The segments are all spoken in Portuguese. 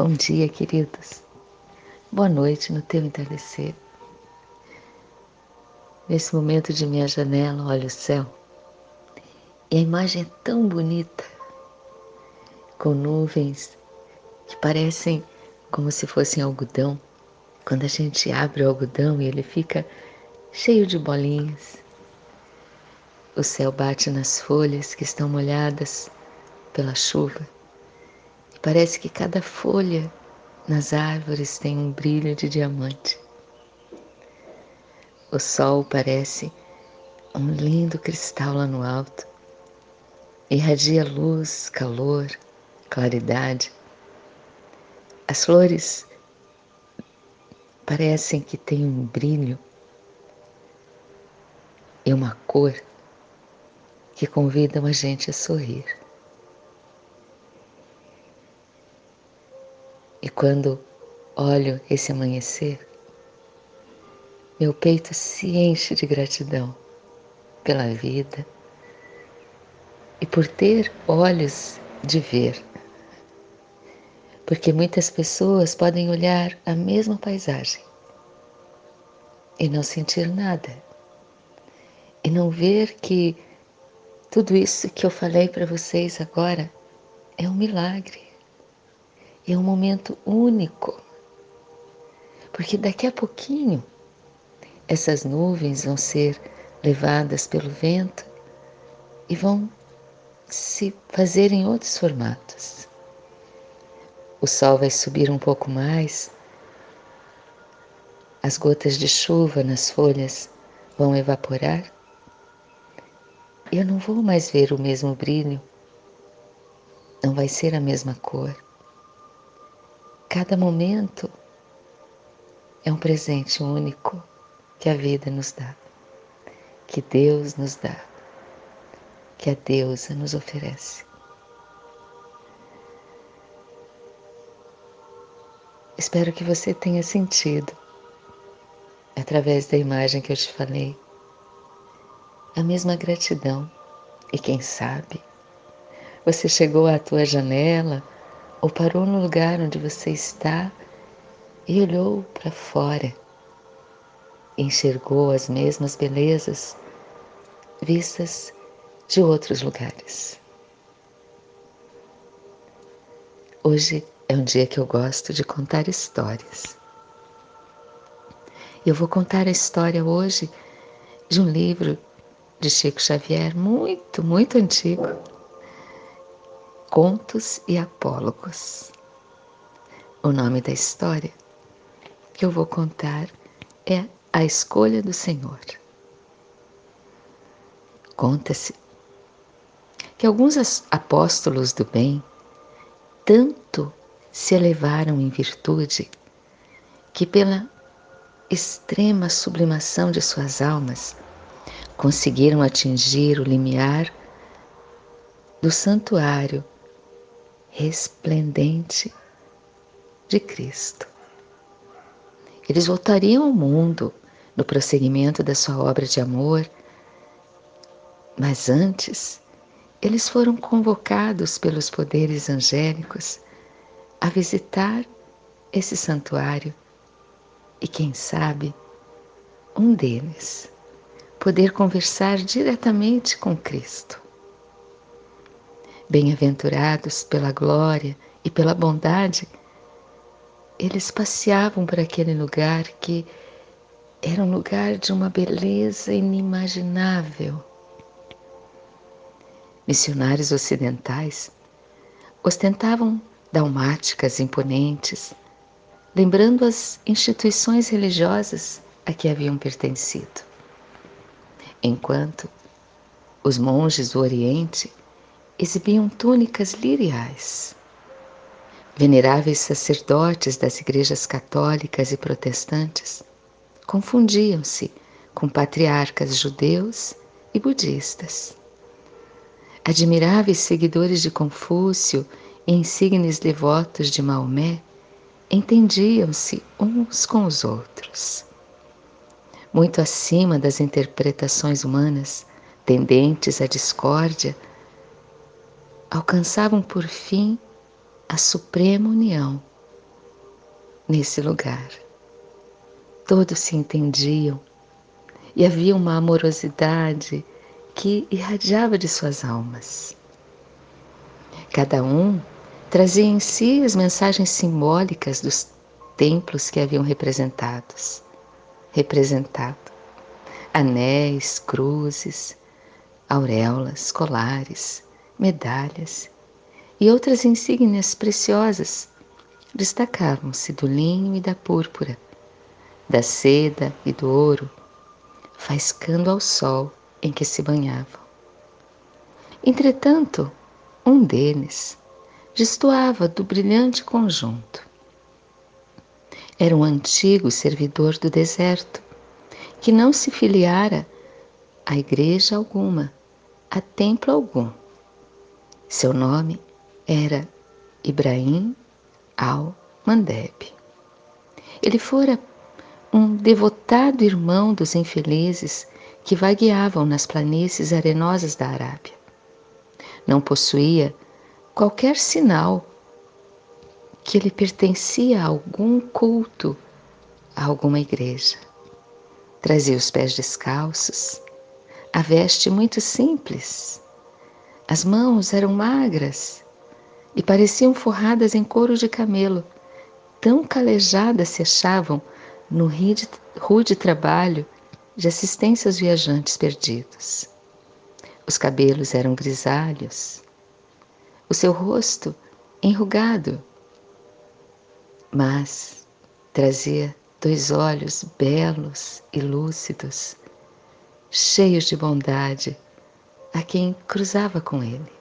Bom dia, queridos. Boa noite no teu entardecer. Nesse momento de minha janela, olho o céu e a imagem é tão bonita, com nuvens que parecem como se fossem algodão. Quando a gente abre o algodão e ele fica cheio de bolinhas. O céu bate nas folhas que estão molhadas pela chuva parece que cada folha nas árvores tem um brilho de diamante. O sol parece um lindo cristal lá no alto, irradia luz, calor, claridade. As flores parecem que têm um brilho e uma cor que convidam a gente a sorrir. Quando olho esse amanhecer, meu peito se enche de gratidão pela vida e por ter olhos de ver. Porque muitas pessoas podem olhar a mesma paisagem e não sentir nada, e não ver que tudo isso que eu falei para vocês agora é um milagre, é um momento único, porque daqui a pouquinho essas nuvens vão ser levadas pelo vento e vão se fazer em outros formatos. O sol vai subir um pouco mais, as gotas de chuva nas folhas vão evaporar eu não vou mais ver o mesmo brilho, não vai ser a mesma cor. Cada momento é um presente único que a vida nos dá, que Deus nos dá, que a deusa nos oferece. Espero que você tenha sentido, através da imagem que eu te falei, a mesma gratidão. E quem sabe, você chegou à tua janela ou parou no lugar onde você está e olhou para fora enxergou as mesmas belezas vistas de outros lugares. Hoje é um dia que eu gosto de contar histórias. Eu vou contar a história hoje de um livro de Chico Xavier muito, muito antigo. Contos e Apólogos. O nome da história que eu vou contar é a escolha do Senhor. Conta-se que alguns apóstolos do bem tanto se elevaram em virtude que, pela extrema sublimação de suas almas, conseguiram atingir o limiar do santuário resplendente de Cristo. Eles voltariam ao mundo no prosseguimento da sua obra de amor, mas antes eles foram convocados pelos poderes angélicos a visitar esse santuário e, quem sabe, um deles poder conversar diretamente com Cristo. Bem-aventurados pela glória e pela bondade eles passeavam por aquele lugar que era um lugar de uma beleza inimaginável. Missionários ocidentais ostentavam dalmáticas imponentes, lembrando as instituições religiosas a que haviam pertencido. Enquanto os monges do Oriente exibiam túnicas liriais Veneráveis sacerdotes das igrejas católicas e protestantes confundiam-se com patriarcas judeus e budistas. Admiráveis seguidores de Confúcio e insignes devotos de Maomé entendiam-se uns com os outros. Muito acima das interpretações humanas, tendentes à discórdia, alcançavam por fim a suprema união nesse lugar. Todos se entendiam e havia uma amorosidade que irradiava de suas almas. Cada um trazia em si as mensagens simbólicas dos templos que haviam representados, representado anéis, cruzes, auréolas, colares, medalhas e outras insígnias preciosas destacavam-se do linho e da púrpura, da seda e do ouro, faiscando ao sol em que se banhavam. Entretanto, um deles destoava do brilhante conjunto. Era um antigo servidor do deserto que não se filiara a igreja alguma, a templo algum. Seu nome era Ibrahim al-Mandeb. Ele fora um devotado irmão dos infelizes que vagueavam nas planícies arenosas da Arábia. Não possuía qualquer sinal que ele pertencia a algum culto, a alguma igreja. Trazia os pés descalços, a veste muito simples. As mãos eram magras e pareciam forradas em couro de camelo, tão calejadas se achavam no rude trabalho de assistência aos viajantes perdidos. Os cabelos eram grisalhos, o seu rosto enrugado, mas trazia dois olhos belos e lúcidos, cheios de bondade a quem cruzava com ele.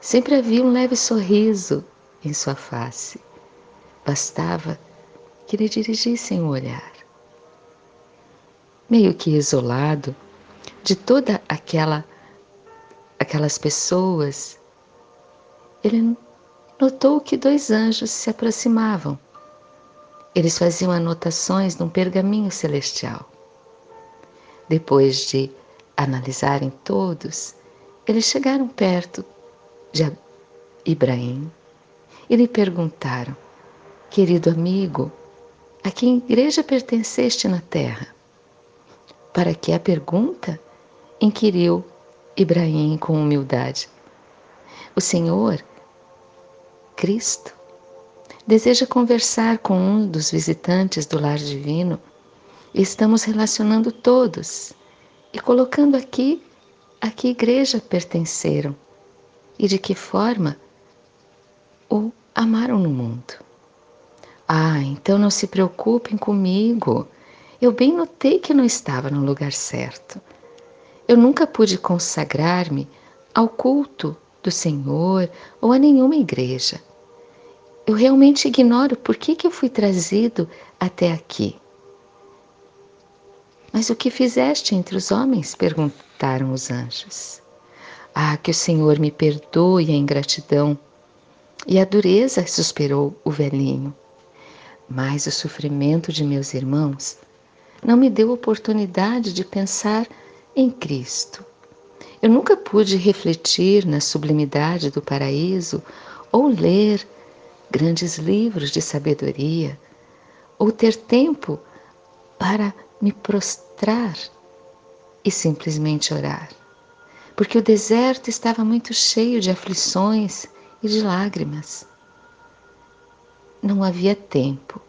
Sempre havia um leve sorriso em sua face. Bastava que lhe dirigissem o olhar. Meio que isolado de toda aquela aquelas pessoas, ele notou que dois anjos se aproximavam eles faziam anotações num pergaminho celestial. Depois de analisarem todos, eles chegaram perto de Ibrahim e lhe perguntaram: Querido amigo, a que igreja pertenceste na terra? Para que a pergunta? inquiriu Ibrahim com humildade. O Senhor, Cristo, deseja conversar com um dos visitantes do lar divino, estamos relacionando todos e colocando aqui a que igreja pertenceram e de que forma o amaram no mundo. Ah, então não se preocupem comigo. Eu bem notei que não estava no lugar certo. Eu nunca pude consagrar-me ao culto do Senhor ou a nenhuma igreja. Eu realmente ignoro por que, que eu fui trazido até aqui. Mas o que fizeste entre os homens? perguntaram os anjos. Ah, que o Senhor me perdoe a ingratidão e a dureza, suspirou o velhinho. Mas o sofrimento de meus irmãos não me deu oportunidade de pensar em Cristo. Eu nunca pude refletir na sublimidade do paraíso ou ler grandes livros de sabedoria, ou ter tempo para me prostrar e simplesmente orar. Porque o deserto estava muito cheio de aflições e de lágrimas. Não havia tempo.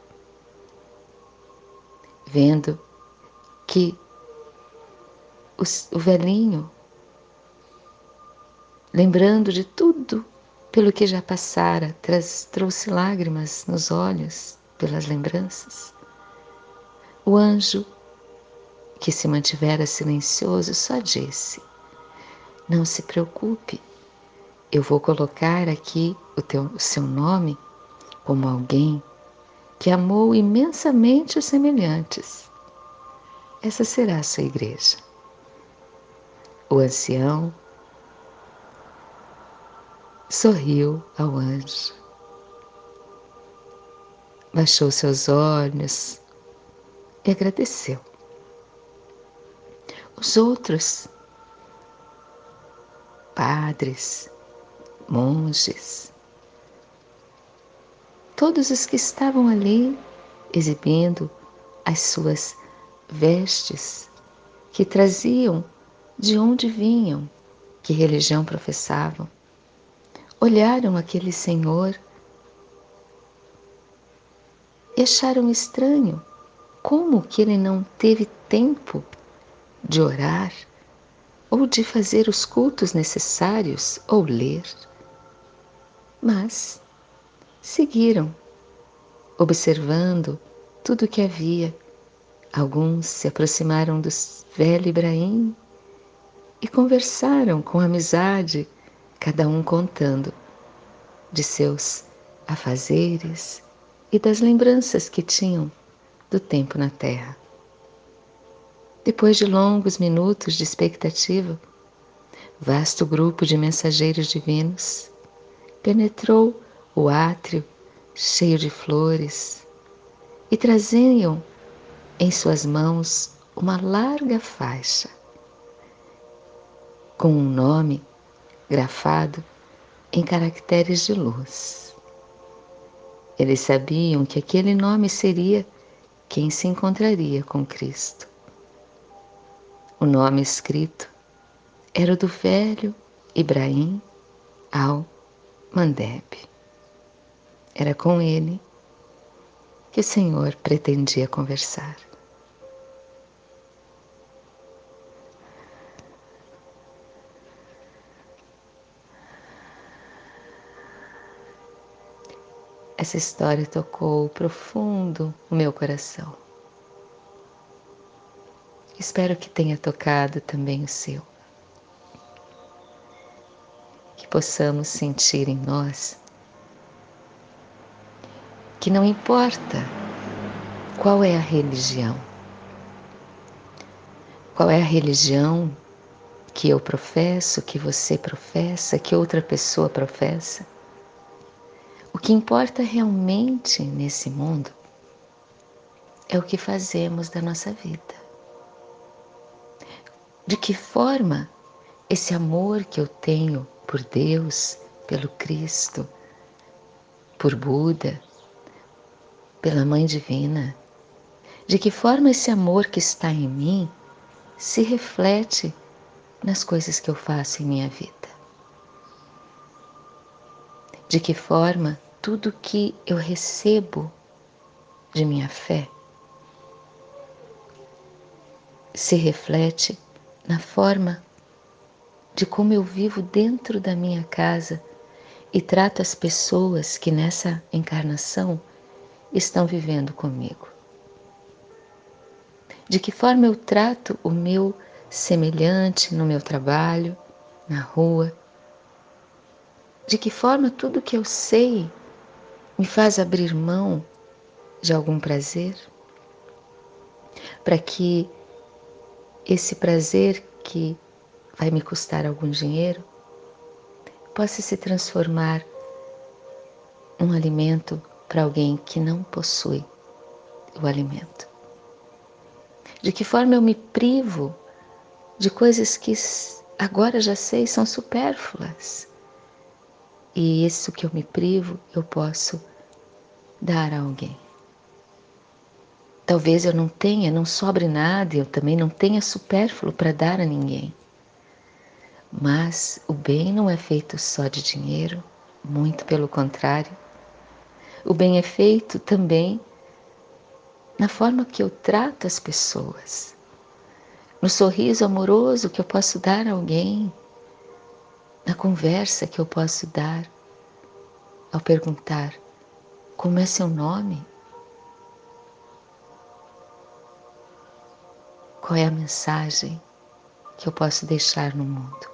Vendo que o, velhinho, lembrando de tudo pelo que já passara, trouxe lágrimas nos olhos pelas lembranças. O anjo, que se mantivera silencioso, só disse: Não se preocupe, eu vou colocar aqui o, teu, o seu nome como alguém que amou imensamente os semelhantes. Essa será a sua igreja. O ancião sorriu ao anjo. Baixou seus olhos e agradeceu. Os outros, padres, monges, todos os que estavam ali exibindo as suas vestes que traziam de onde vinham, que religião professavam. Olharam aquele Senhor e acharam estranho como que ele não teve tempo de orar ou de fazer os cultos necessários ou ler. Mas seguiram, observando tudo o que havia. Alguns se aproximaram do velho Ibrahim e conversaram com amizade, cada um contando de seus afazeres e das lembranças que tinham do tempo na terra. Depois de longos minutos de expectativa, vasto grupo de mensageiros divinos penetrou o átrio cheio de flores e traziam em suas mãos uma larga faixa com um nome grafado em caracteres de luz. Eles sabiam que aquele nome seria quem se encontraria com Cristo. O nome escrito era do velho Ibrahim al-Mandeb. Era com ele que o Senhor pretendia conversar. Essa história tocou profundo o meu coração. Espero que tenha tocado também o seu. Que possamos sentir em nós que não importa qual é a religião, qual é a religião que eu professo, que você professa, que outra pessoa professa, o que importa realmente nesse mundo é o que fazemos da nossa vida. De que forma esse amor que eu tenho por Deus, pelo Cristo, por Buda, pela Mãe Divina, de que forma esse amor que está em mim se reflete nas coisas que eu faço em minha vida? De que forma tudo que eu recebo de minha fé se reflete na forma de como eu vivo dentro da minha casa e trato as pessoas que nessa encarnação estão vivendo comigo. De que forma eu trato o meu semelhante no meu trabalho, na rua, de que forma tudo que eu sei me faz abrir mão de algum prazer? Para que esse prazer que vai me custar algum dinheiro possa se transformar num alimento para alguém que não possui o alimento. De que forma eu me privo de coisas que agora já sei são supérfluas e isso que eu me privo, eu posso dar a alguém. Talvez eu não tenha, não sobre nada, eu também não tenha supérfluo para dar a ninguém. Mas o bem não é feito só de dinheiro, muito pelo contrário. O bem é feito também na forma que eu trato as pessoas, no sorriso amoroso que eu posso dar a alguém, na conversa que eu posso dar ao perguntar como é seu nome? Qual é a mensagem que eu posso deixar no mundo?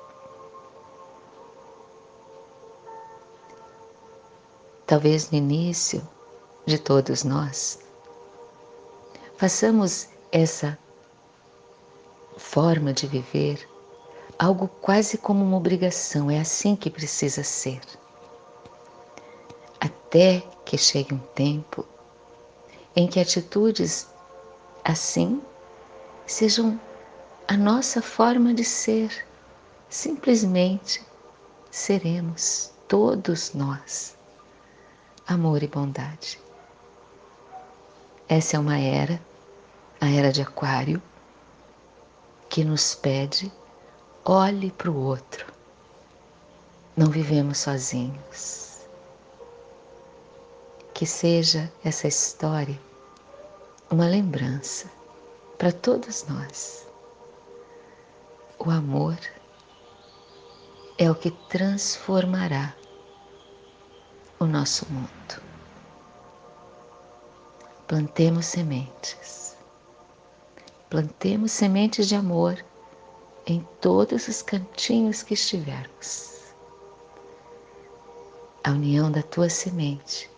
Talvez no início de todos nós, façamos essa forma de viver algo quase como uma obrigação, é assim que precisa ser. Até que chegue um tempo em que atitudes assim sejam a nossa forma de ser, simplesmente seremos todos nós amor e bondade. Essa é uma era, a era de Aquário, que nos pede olhe para o outro. Não vivemos sozinhos. Que seja essa história uma lembrança para todos nós. O amor é o que transformará o nosso mundo. Plantemos sementes. Plantemos sementes de amor em todos os cantinhos que estivermos. A união da tua semente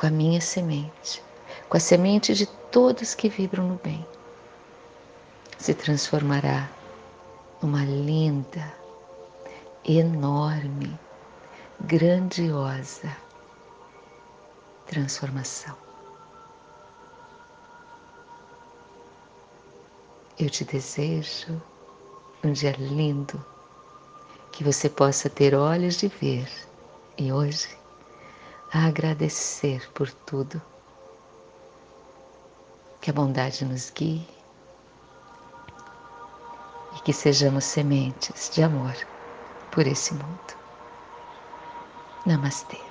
com a minha semente, com a semente de todos que vibram no bem, se transformará numa linda, enorme, grandiosa transformação. Eu te desejo um dia lindo, que você possa ter olhos de ver e hoje agradecer por tudo. Que a bondade nos guie e que sejamos sementes de amor por esse mundo. Namastê.